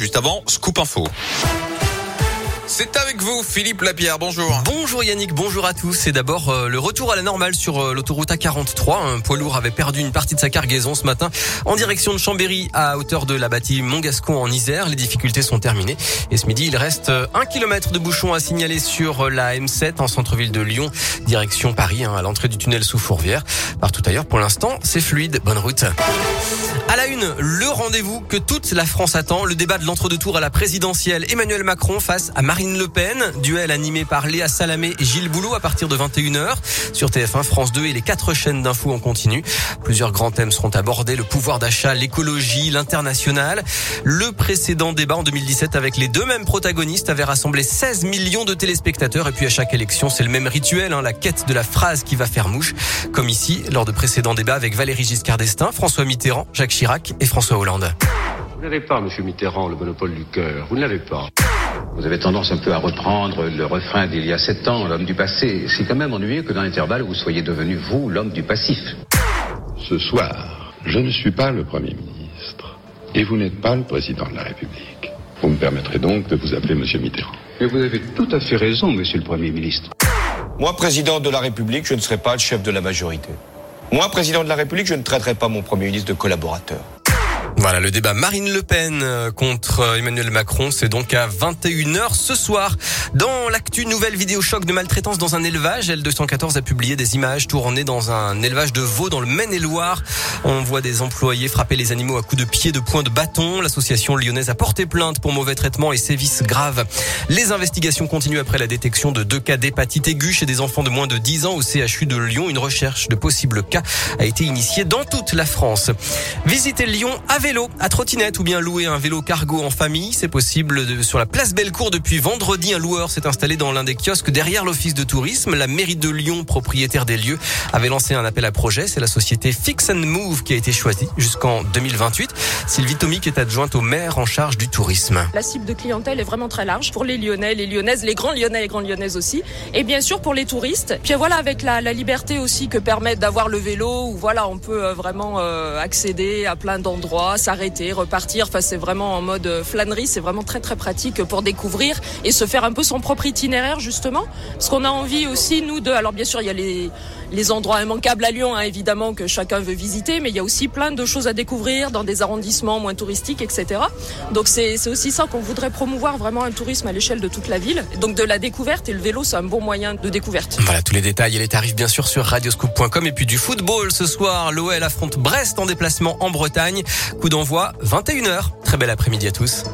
Juste avant, Scoop Info. C'est avec vous, Philippe Lapierre. Bonjour. Bonjour Yannick, bonjour à tous. C'est d'abord euh, le retour à la normale sur euh, l'autoroute A43. Un poids lourd avait perdu une partie de sa cargaison ce matin en direction de Chambéry à hauteur de la bâtie Montgascon en Isère. Les difficultés sont terminées. Et ce midi, il reste euh, un kilomètre de bouchon à signaler sur la M7 en centre-ville de Lyon, direction Paris, hein, à l'entrée du tunnel sous Fourvière. Partout ailleurs, pour l'instant, c'est fluide. Bonne route. À la une, le rendez-vous que toute la France attend, le débat de l'entre-deux-tours à la présidentielle. Emmanuel Macron face à Marine Le Pen. Duel animé par Léa Salamé et Gilles Boulot à partir de 21h sur TF1, France 2 et les quatre chaînes d'infos en continu. Plusieurs grands thèmes seront abordés, le pouvoir d'achat, l'écologie, l'international. Le précédent débat en 2017 avec les deux mêmes protagonistes avait rassemblé 16 millions de téléspectateurs et puis à chaque élection, c'est le même rituel, hein, la quête de la phrase qui va faire mouche. Comme ici, lors de précédents débats avec Valérie Giscard d'Estaing, François Mitterrand, Jacques Chirac et François Hollande. Vous n'avez pas, Monsieur Mitterrand, le monopole du cœur. Vous ne pas. Vous avez tendance un peu à reprendre le refrain d'il y a sept ans, l'homme du passé. C'est quand même ennuyeux que dans l'intervalle, vous soyez devenu, vous, l'homme du passif. Ce soir, je ne suis pas le Premier ministre. Et vous n'êtes pas le Président de la République. Vous me permettrez donc de vous appeler Monsieur Mitterrand. Mais vous avez tout à fait raison, Monsieur le Premier ministre. Moi, président de la République, je ne serai pas le chef de la majorité. Moi, président de la République, je ne traiterai pas mon Premier ministre de collaborateur. Voilà, le débat Marine Le Pen euh, contre euh, Emmanuel Macron, c'est donc à 21h ce soir. Dans l'actu, nouvelle vidéo choc de maltraitance dans un élevage. L214 a publié des images tournées dans un élevage de veaux dans le Maine-et-Loire. On voit des employés frapper les animaux à coups de pied, de poing, de bâton. L'association lyonnaise a porté plainte pour mauvais traitement et sévices graves. Les investigations continuent après la détection de deux cas d'hépatite aiguë chez des enfants de moins de 10 ans au CHU de Lyon. Une recherche de possibles cas a été initiée dans toute la France. Visitez Lyon avec vélo, à trottinette ou bien louer un vélo cargo en famille, c'est possible sur la place Bellecour depuis vendredi. Un loueur s'est installé dans l'un des kiosques derrière l'office de tourisme. La mairie de Lyon, propriétaire des lieux, avait lancé un appel à projet. C'est la société Fix and Move qui a été choisie jusqu'en 2028. Sylvie Tomic est adjointe au maire en charge du tourisme. La cible de clientèle est vraiment très large pour les Lyonnais, les Lyonnaises, les grands Lyonnais et grandes Lyonnaises aussi. Et bien sûr pour les touristes. Puis voilà, avec la, la liberté aussi que permet d'avoir le vélo, où voilà, on peut euh, vraiment euh, accéder à plein d'endroits s'arrêter, repartir. Enfin, c'est vraiment en mode euh, flânerie. C'est vraiment très très pratique pour découvrir et se faire un peu son propre itinéraire justement. Parce qu'on a envie aussi nous de. Alors bien sûr, il y a les les endroits immanquables à Lyon, hein, évidemment que chacun veut visiter, mais il y a aussi plein de choses à découvrir dans des arrondissements moins touristiques, etc. Donc c'est aussi ça qu'on voudrait promouvoir vraiment un tourisme à l'échelle de toute la ville. Donc de la découverte et le vélo, c'est un bon moyen de découverte. Voilà tous les détails et les tarifs bien sûr sur radioscoop.com et puis du football ce soir. L'OL affronte Brest en déplacement en Bretagne. Coup d'envoi 21h. Très bel après-midi à tous.